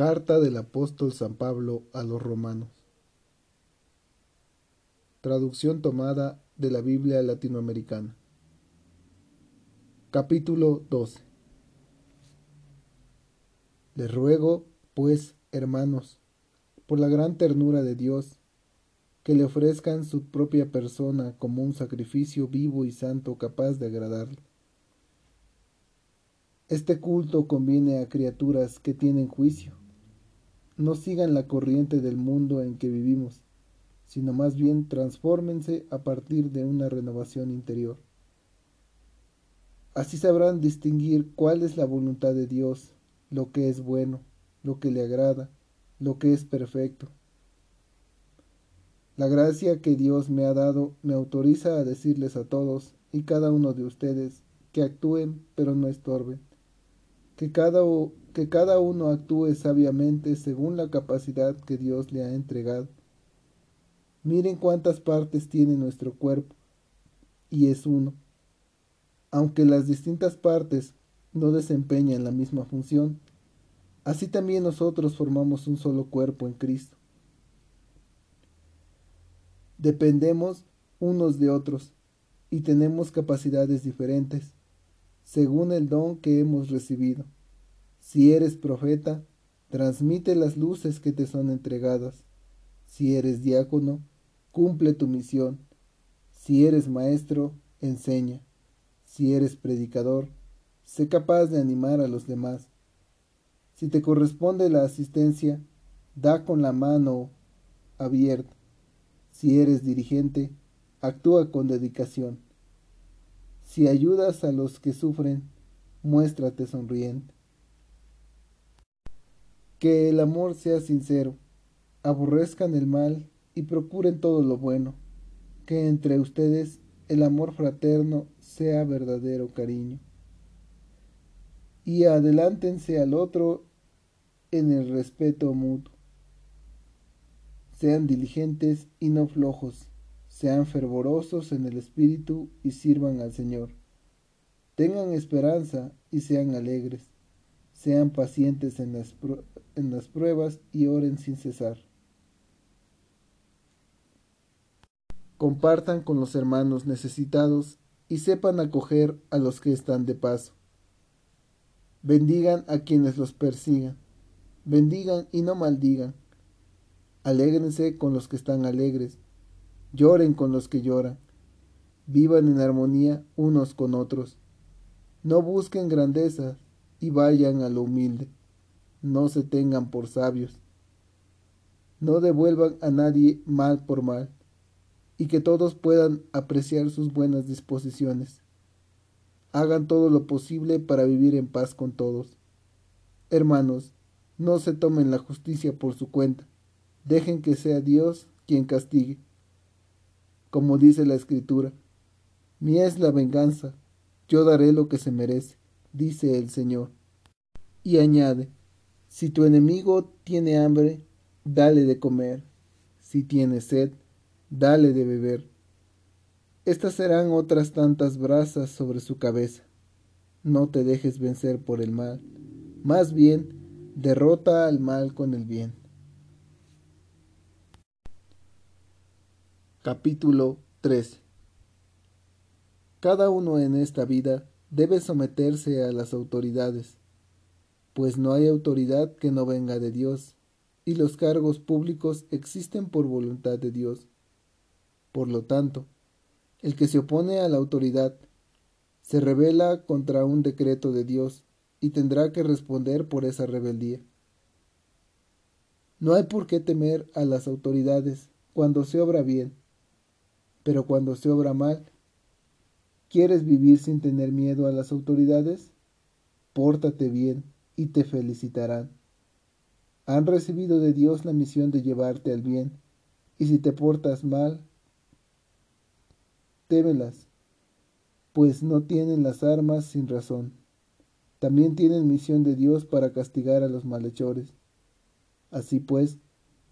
Carta del apóstol San Pablo a los romanos. Traducción tomada de la Biblia latinoamericana. Capítulo 12. Les ruego, pues, hermanos, por la gran ternura de Dios, que le ofrezcan su propia persona como un sacrificio vivo y santo capaz de agradarle. Este culto conviene a criaturas que tienen juicio no sigan la corriente del mundo en que vivimos, sino más bien transfórmense a partir de una renovación interior. Así sabrán distinguir cuál es la voluntad de Dios, lo que es bueno, lo que le agrada, lo que es perfecto. La gracia que Dios me ha dado me autoriza a decirles a todos y cada uno de ustedes que actúen pero no estorben, que cada que cada uno actúe sabiamente según la capacidad que Dios le ha entregado. Miren cuántas partes tiene nuestro cuerpo, y es uno. Aunque las distintas partes no desempeñan la misma función, así también nosotros formamos un solo cuerpo en Cristo. Dependemos unos de otros y tenemos capacidades diferentes, según el don que hemos recibido. Si eres profeta, transmite las luces que te son entregadas. Si eres diácono, cumple tu misión. Si eres maestro, enseña. Si eres predicador, sé capaz de animar a los demás. Si te corresponde la asistencia, da con la mano abierta. Si eres dirigente, actúa con dedicación. Si ayudas a los que sufren, muéstrate sonriente. Que el amor sea sincero, aborrezcan el mal y procuren todo lo bueno. Que entre ustedes el amor fraterno sea verdadero cariño. Y adelántense al otro en el respeto mutuo. Sean diligentes y no flojos, sean fervorosos en el espíritu y sirvan al Señor. Tengan esperanza y sean alegres sean pacientes en las, en las pruebas y oren sin cesar. Compartan con los hermanos necesitados y sepan acoger a los que están de paso. Bendigan a quienes los persigan. Bendigan y no maldigan. Alégrense con los que están alegres. Lloren con los que lloran. Vivan en armonía unos con otros. No busquen grandezas, y vayan a lo humilde. No se tengan por sabios. No devuelvan a nadie mal por mal, y que todos puedan apreciar sus buenas disposiciones. Hagan todo lo posible para vivir en paz con todos. Hermanos, no se tomen la justicia por su cuenta. Dejen que sea Dios quien castigue. Como dice la Escritura, mía es la venganza, yo daré lo que se merece dice el Señor. Y añade, si tu enemigo tiene hambre, dale de comer, si tiene sed, dale de beber. Estas serán otras tantas brasas sobre su cabeza. No te dejes vencer por el mal, más bien derrota al mal con el bien. Capítulo 13 Cada uno en esta vida debe someterse a las autoridades, pues no hay autoridad que no venga de Dios, y los cargos públicos existen por voluntad de Dios. Por lo tanto, el que se opone a la autoridad se rebela contra un decreto de Dios y tendrá que responder por esa rebeldía. No hay por qué temer a las autoridades cuando se obra bien, pero cuando se obra mal, ¿Quieres vivir sin tener miedo a las autoridades? Pórtate bien y te felicitarán. Han recibido de Dios la misión de llevarte al bien, y si te portas mal, témelas, pues no tienen las armas sin razón. También tienen misión de Dios para castigar a los malhechores. Así pues,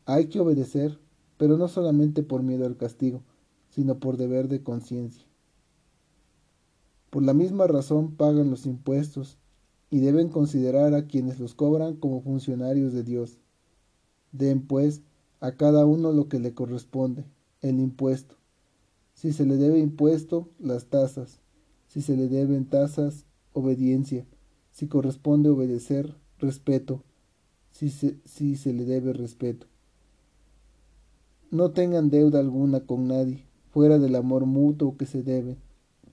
hay que obedecer, pero no solamente por miedo al castigo, sino por deber de conciencia. Por la misma razón pagan los impuestos y deben considerar a quienes los cobran como funcionarios de Dios. Den, pues, a cada uno lo que le corresponde, el impuesto. Si se le debe impuesto, las tasas. Si se le deben tasas, obediencia. Si corresponde obedecer, respeto. Si se, si se le debe respeto. No tengan deuda alguna con nadie, fuera del amor mutuo que se debe,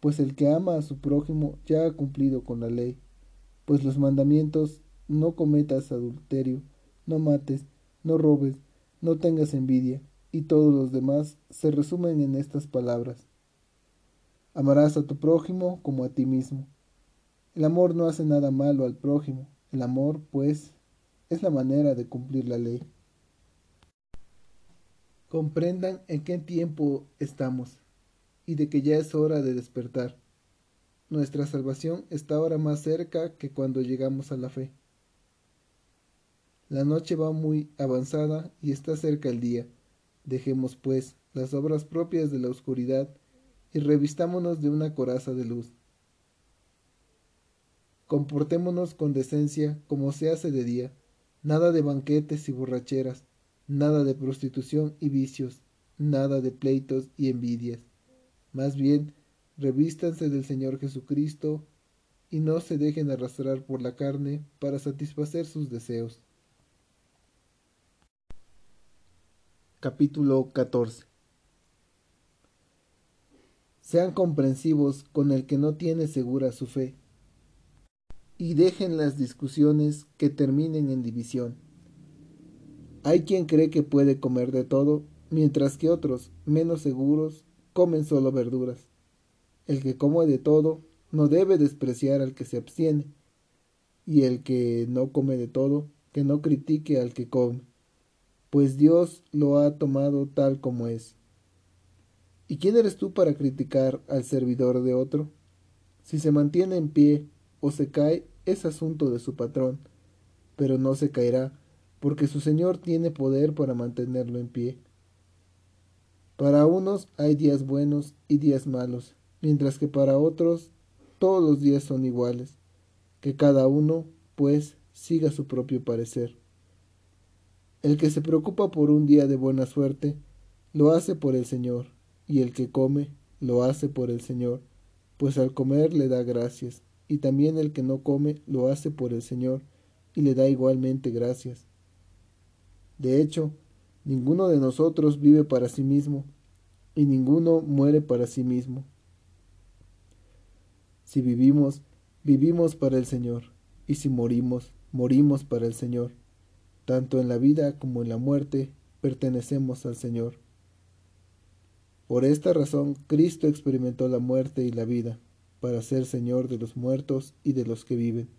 pues el que ama a su prójimo ya ha cumplido con la ley. Pues los mandamientos no cometas adulterio, no mates, no robes, no tengas envidia, y todos los demás se resumen en estas palabras. Amarás a tu prójimo como a ti mismo. El amor no hace nada malo al prójimo. El amor, pues, es la manera de cumplir la ley. Comprendan en qué tiempo estamos y de que ya es hora de despertar. Nuestra salvación está ahora más cerca que cuando llegamos a la fe. La noche va muy avanzada y está cerca el día. Dejemos, pues, las obras propias de la oscuridad y revistámonos de una coraza de luz. Comportémonos con decencia como se hace de día, nada de banquetes y borracheras, nada de prostitución y vicios, nada de pleitos y envidias. Más bien, revístanse del Señor Jesucristo y no se dejen arrastrar por la carne para satisfacer sus deseos. Capítulo 14 Sean comprensivos con el que no tiene segura su fe, y dejen las discusiones que terminen en división. Hay quien cree que puede comer de todo, mientras que otros, menos seguros, comen solo verduras. El que come de todo no debe despreciar al que se abstiene, y el que no come de todo, que no critique al que come pues Dios lo ha tomado tal como es. ¿Y quién eres tú para criticar al servidor de otro? Si se mantiene en pie o se cae, es asunto de su patrón, pero no se caerá, porque su Señor tiene poder para mantenerlo en pie. Para unos hay días buenos y días malos, mientras que para otros todos los días son iguales, que cada uno, pues, siga su propio parecer. El que se preocupa por un día de buena suerte, lo hace por el Señor, y el que come, lo hace por el Señor, pues al comer le da gracias, y también el que no come, lo hace por el Señor, y le da igualmente gracias. De hecho, ninguno de nosotros vive para sí mismo, y ninguno muere para sí mismo. Si vivimos, vivimos para el Señor, y si morimos, morimos para el Señor tanto en la vida como en la muerte, pertenecemos al Señor. Por esta razón, Cristo experimentó la muerte y la vida, para ser Señor de los muertos y de los que viven.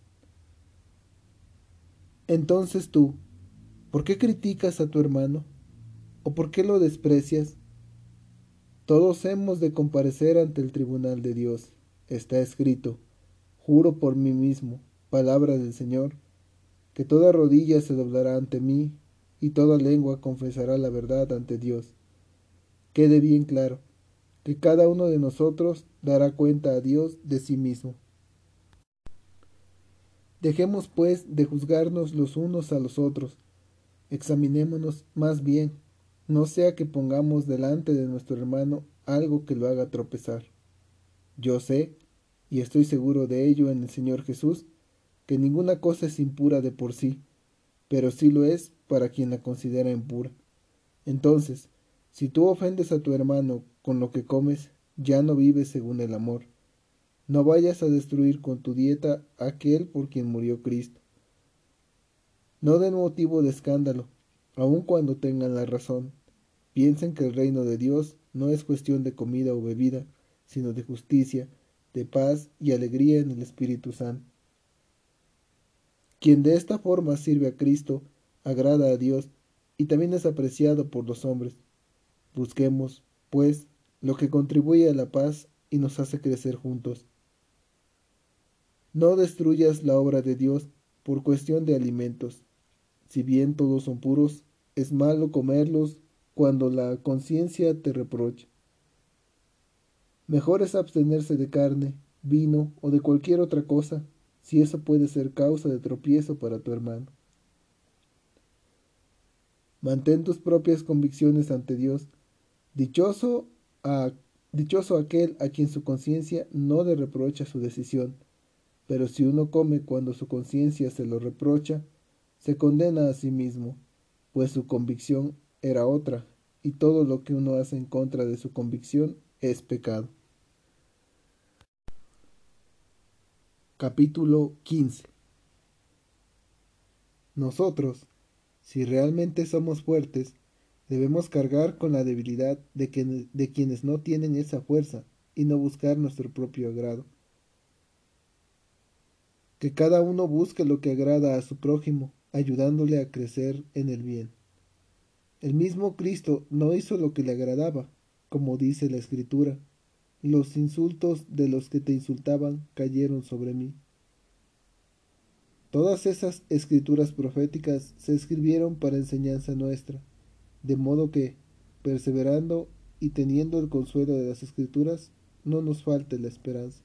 Entonces tú, ¿por qué criticas a tu hermano? ¿O por qué lo desprecias? Todos hemos de comparecer ante el tribunal de Dios. Está escrito, juro por mí mismo, palabra del Señor, que toda rodilla se doblará ante mí y toda lengua confesará la verdad ante Dios. Quede bien claro que cada uno de nosotros dará cuenta a Dios de sí mismo. Dejemos pues de juzgarnos los unos a los otros, examinémonos más bien, no sea que pongamos delante de nuestro hermano algo que lo haga tropezar. Yo sé, y estoy seguro de ello en el Señor Jesús, que ninguna cosa es impura de por sí, pero sí lo es para quien la considera impura. Entonces, si tú ofendes a tu hermano con lo que comes, ya no vives según el amor. No vayas a destruir con tu dieta aquel por quien murió Cristo. No den motivo de escándalo, aun cuando tengan la razón. Piensen que el reino de Dios no es cuestión de comida o bebida, sino de justicia, de paz y alegría en el Espíritu Santo. Quien de esta forma sirve a Cristo, agrada a Dios y también es apreciado por los hombres. Busquemos, pues, lo que contribuye a la paz y nos hace crecer juntos. No destruyas la obra de Dios por cuestión de alimentos. Si bien todos son puros, es malo comerlos cuando la conciencia te reprocha. Mejor es abstenerse de carne, vino o de cualquier otra cosa si eso puede ser causa de tropiezo para tu hermano. Mantén tus propias convicciones ante Dios. Dichoso, dichoso aquel a quien su conciencia no le reprocha su decisión. Pero si uno come cuando su conciencia se lo reprocha, se condena a sí mismo, pues su convicción era otra, y todo lo que uno hace en contra de su convicción es pecado. Capítulo 15 Nosotros, si realmente somos fuertes, debemos cargar con la debilidad de, de quienes no tienen esa fuerza y no buscar nuestro propio agrado. Que cada uno busque lo que agrada a su prójimo, ayudándole a crecer en el bien. El mismo Cristo no hizo lo que le agradaba, como dice la Escritura. Los insultos de los que te insultaban cayeron sobre mí. Todas esas escrituras proféticas se escribieron para enseñanza nuestra, de modo que, perseverando y teniendo el consuelo de las escrituras, no nos falte la esperanza.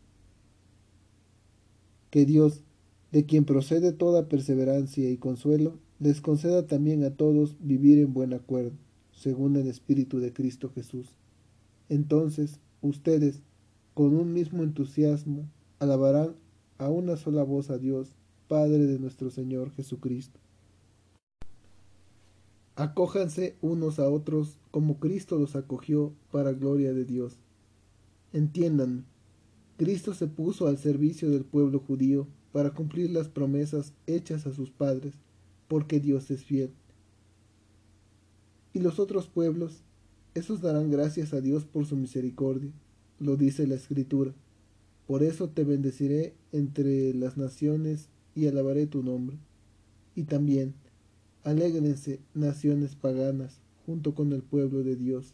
Que Dios, de quien procede toda perseverancia y consuelo, les conceda también a todos vivir en buen acuerdo, según el Espíritu de Cristo Jesús. Entonces, ustedes, con un mismo entusiasmo, alabarán a una sola voz a Dios, Padre de nuestro Señor Jesucristo. Acójanse unos a otros como Cristo los acogió para gloria de Dios. Entiendan, Cristo se puso al servicio del pueblo judío para cumplir las promesas hechas a sus padres, porque Dios es fiel. Y los otros pueblos, esos darán gracias a Dios por su misericordia, lo dice la Escritura. Por eso te bendeciré entre las naciones y alabaré tu nombre. Y también, alégrense naciones paganas junto con el pueblo de Dios.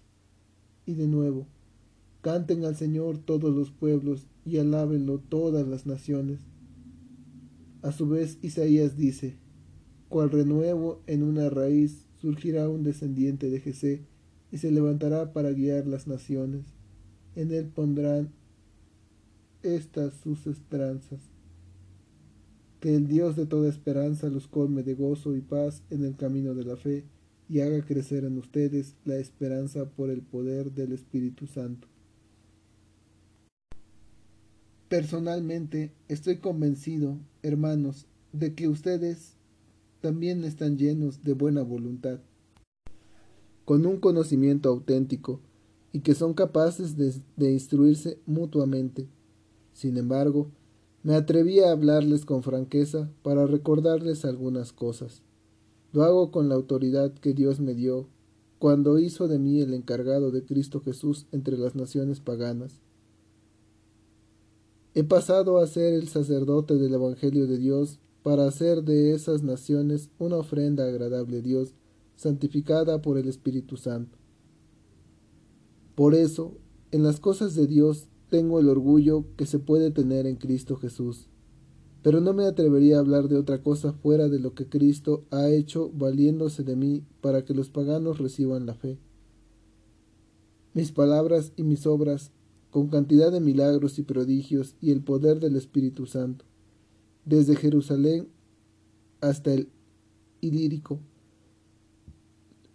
Y de nuevo, canten al Señor todos los pueblos y alábenlo todas las naciones. A su vez, Isaías dice, cual renuevo en una raíz surgirá un descendiente de Jesé y se levantará para guiar las naciones. En él pondrán estas sus esperanzas que el Dios de toda esperanza los colme de gozo y paz en el camino de la fe y haga crecer en ustedes la esperanza por el poder del Espíritu Santo. Personalmente estoy convencido, hermanos, de que ustedes también están llenos de buena voluntad, con un conocimiento auténtico y que son capaces de, instruirse mutuamente. Sin embargo, me atreví a hablarles con franqueza para recordarles algunas cosas. Lo hago con la autoridad que Dios me dio cuando hizo de mí el encargado de Cristo Jesús entre las naciones paganas. He pasado a ser el sacerdote del Evangelio de Dios para hacer de esas naciones una ofrenda agradable a Dios, santificada por el Espíritu Santo. Por eso, en las cosas de Dios tengo el orgullo que se puede tener en Cristo Jesús. Pero no me atrevería a hablar de otra cosa fuera de lo que Cristo ha hecho valiéndose de mí para que los paganos reciban la fe. Mis palabras y mis obras, con cantidad de milagros y prodigios y el poder del Espíritu Santo, desde Jerusalén hasta el Ilírico,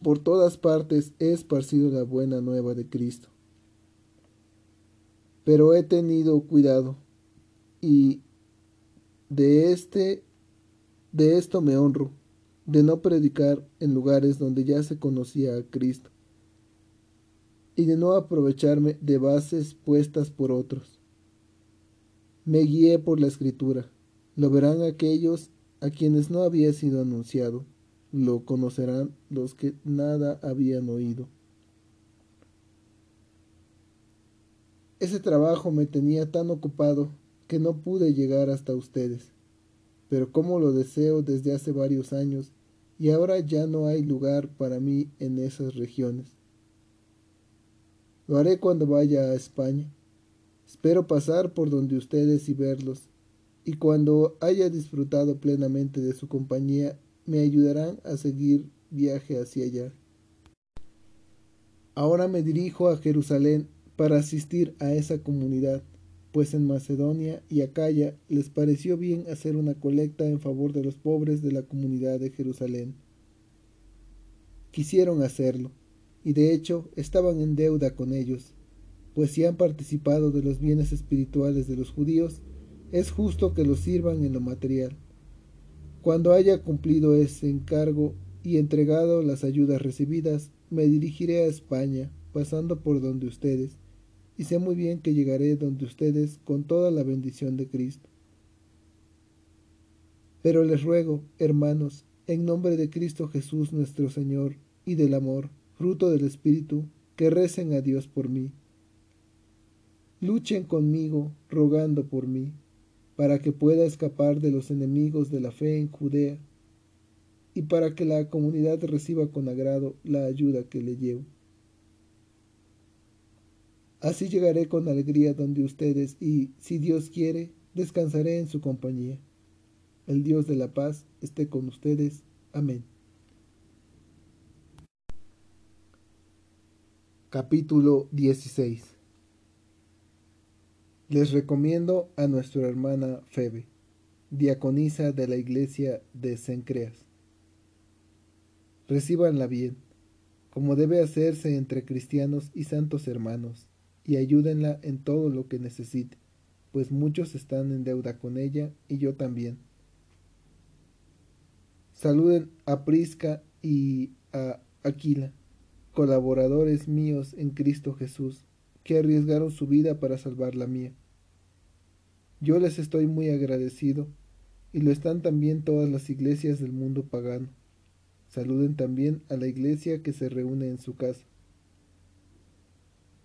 por todas partes he esparcido la buena nueva de Cristo. Pero he tenido cuidado y de este de esto me honro de no predicar en lugares donde ya se conocía a Cristo y de no aprovecharme de bases puestas por otros. Me guié por la escritura, lo verán aquellos a quienes no había sido anunciado, lo conocerán los que nada habían oído. Ese trabajo me tenía tan ocupado que no pude llegar hasta ustedes. Pero como lo deseo desde hace varios años y ahora ya no hay lugar para mí en esas regiones. Lo haré cuando vaya a España. Espero pasar por donde ustedes y verlos, y cuando haya disfrutado plenamente de su compañía, me ayudarán a seguir viaje hacia allá. Ahora me dirijo a Jerusalén para asistir a esa comunidad pues en Macedonia y Acaya les pareció bien hacer una colecta en favor de los pobres de la comunidad de Jerusalén. Quisieron hacerlo, y de hecho estaban en deuda con ellos, pues si han participado de los bienes espirituales de los judíos, es justo que los sirvan en lo material. Cuando haya cumplido ese encargo y entregado las ayudas recibidas, me dirigiré a España, pasando por donde ustedes, y sé muy bien que llegaré donde ustedes con toda la bendición de Cristo. Pero les ruego, hermanos, en nombre de Cristo Jesús nuestro Señor, y del amor, fruto del Espíritu, que recen a Dios por mí. Luchen conmigo, rogando por mí, para que pueda escapar de los enemigos de la fe en Judea, y para que la comunidad reciba con agrado la ayuda que le llevo. Así llegaré con alegría donde ustedes y, si Dios quiere, descansaré en su compañía. El Dios de la paz esté con ustedes. Amén. Capítulo 16 Les recomiendo a nuestra hermana Febe, diaconisa de la iglesia de Cencreas. Recíbanla bien, como debe hacerse entre cristianos y santos hermanos y ayúdenla en todo lo que necesite, pues muchos están en deuda con ella y yo también. Saluden a Prisca y a Aquila, colaboradores míos en Cristo Jesús, que arriesgaron su vida para salvar la mía. Yo les estoy muy agradecido, y lo están también todas las iglesias del mundo pagano. Saluden también a la iglesia que se reúne en su casa.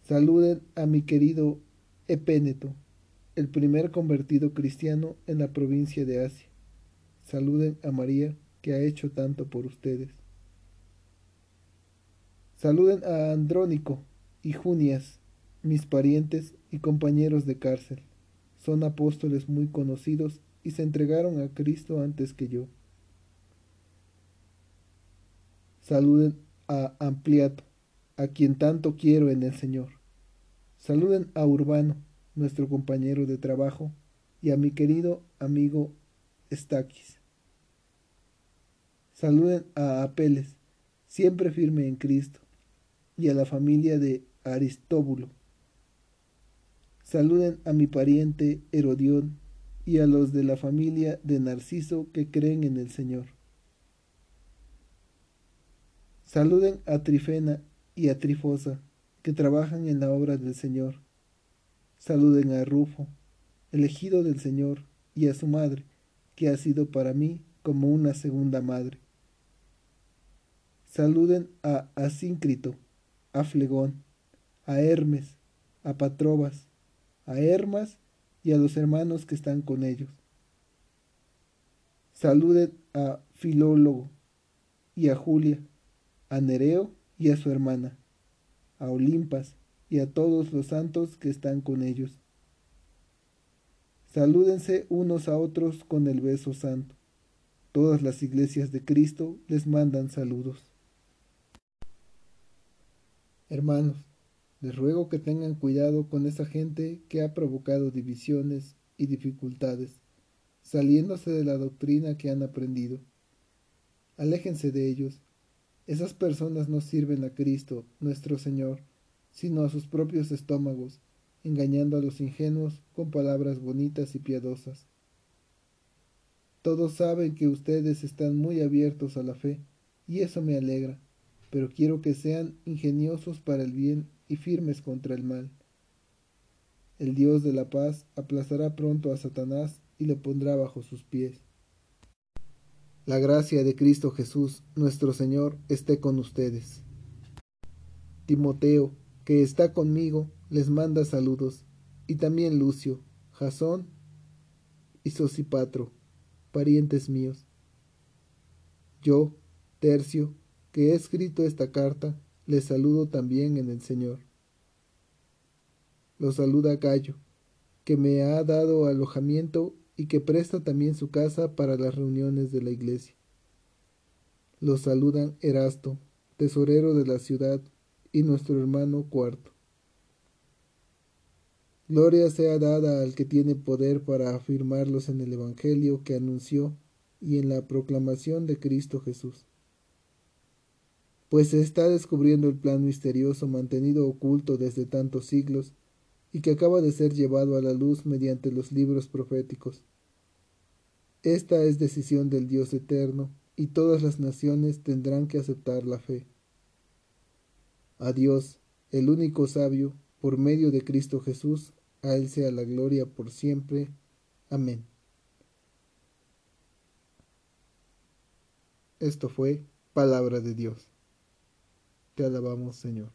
Saluden a mi querido Epéneto, el primer convertido cristiano en la provincia de Asia. Saluden a María, que ha hecho tanto por ustedes. Saluden a Andrónico y Junias, mis parientes y compañeros de cárcel. Son apóstoles muy conocidos y se entregaron a Cristo antes que yo. Saluden a Ampliato, a quien tanto quiero en el Señor. Saluden a Urbano, nuestro compañero de trabajo, y a mi querido amigo Estaquis. Saluden a Apeles, siempre firme en Cristo, y a la familia de Aristóbulo. Saluden a mi pariente Herodión y a los de la familia de Narciso que creen en el Señor. Saluden a Trifena y a Trifosa, que trabajan en la obra del Señor. Saluden a Rufo, elegido del Señor, y a su madre, que ha sido para mí como una segunda madre. Saluden a Asíncrito, a Flegón, a Hermes, a Patrobas, a Hermas y a los hermanos que están con ellos. Saluden a Filólogo y a Julia, a Nereo y a su hermana a Olimpas y a todos los santos que están con ellos. Salúdense unos a otros con el beso santo. Todas las iglesias de Cristo les mandan saludos. Hermanos, les ruego que tengan cuidado con esa gente que ha provocado divisiones y dificultades, saliéndose de la doctrina que han aprendido. Aléjense de ellos esas personas no sirven a Cristo, nuestro Señor, sino a sus propios estómagos, engañando a los ingenuos con palabras bonitas y piadosas. Todos saben que ustedes están muy abiertos a la fe, y eso me alegra, pero quiero que sean ingeniosos para el bien y firmes contra el mal. El Dios de la paz aplastará pronto a Satanás y le pondrá bajo sus pies. La gracia de Cristo Jesús, nuestro Señor, esté con ustedes. Timoteo, que está conmigo, les manda saludos, y también Lucio, Jasón y Sosipatro, parientes míos. Yo, Tercio, que he escrito esta carta, les saludo también en el Señor. Los saluda Gallo, que me ha dado alojamiento y que presta también su casa para las reuniones de la iglesia. Los saludan Erasto, tesorero de la ciudad, y nuestro hermano Cuarto. Gloria sea dada al que tiene poder para afirmarlos en el Evangelio que anunció y en la proclamación de Cristo Jesús. Pues se está descubriendo el plan misterioso mantenido oculto desde tantos siglos y que acaba de ser llevado a la luz mediante los libros proféticos. Esta es decisión del Dios eterno y todas las naciones tendrán que aceptar la fe. A Dios, el único sabio, por medio de Cristo Jesús, a Él sea la gloria por siempre. Amén. Esto fue palabra de Dios. Te alabamos, Señor.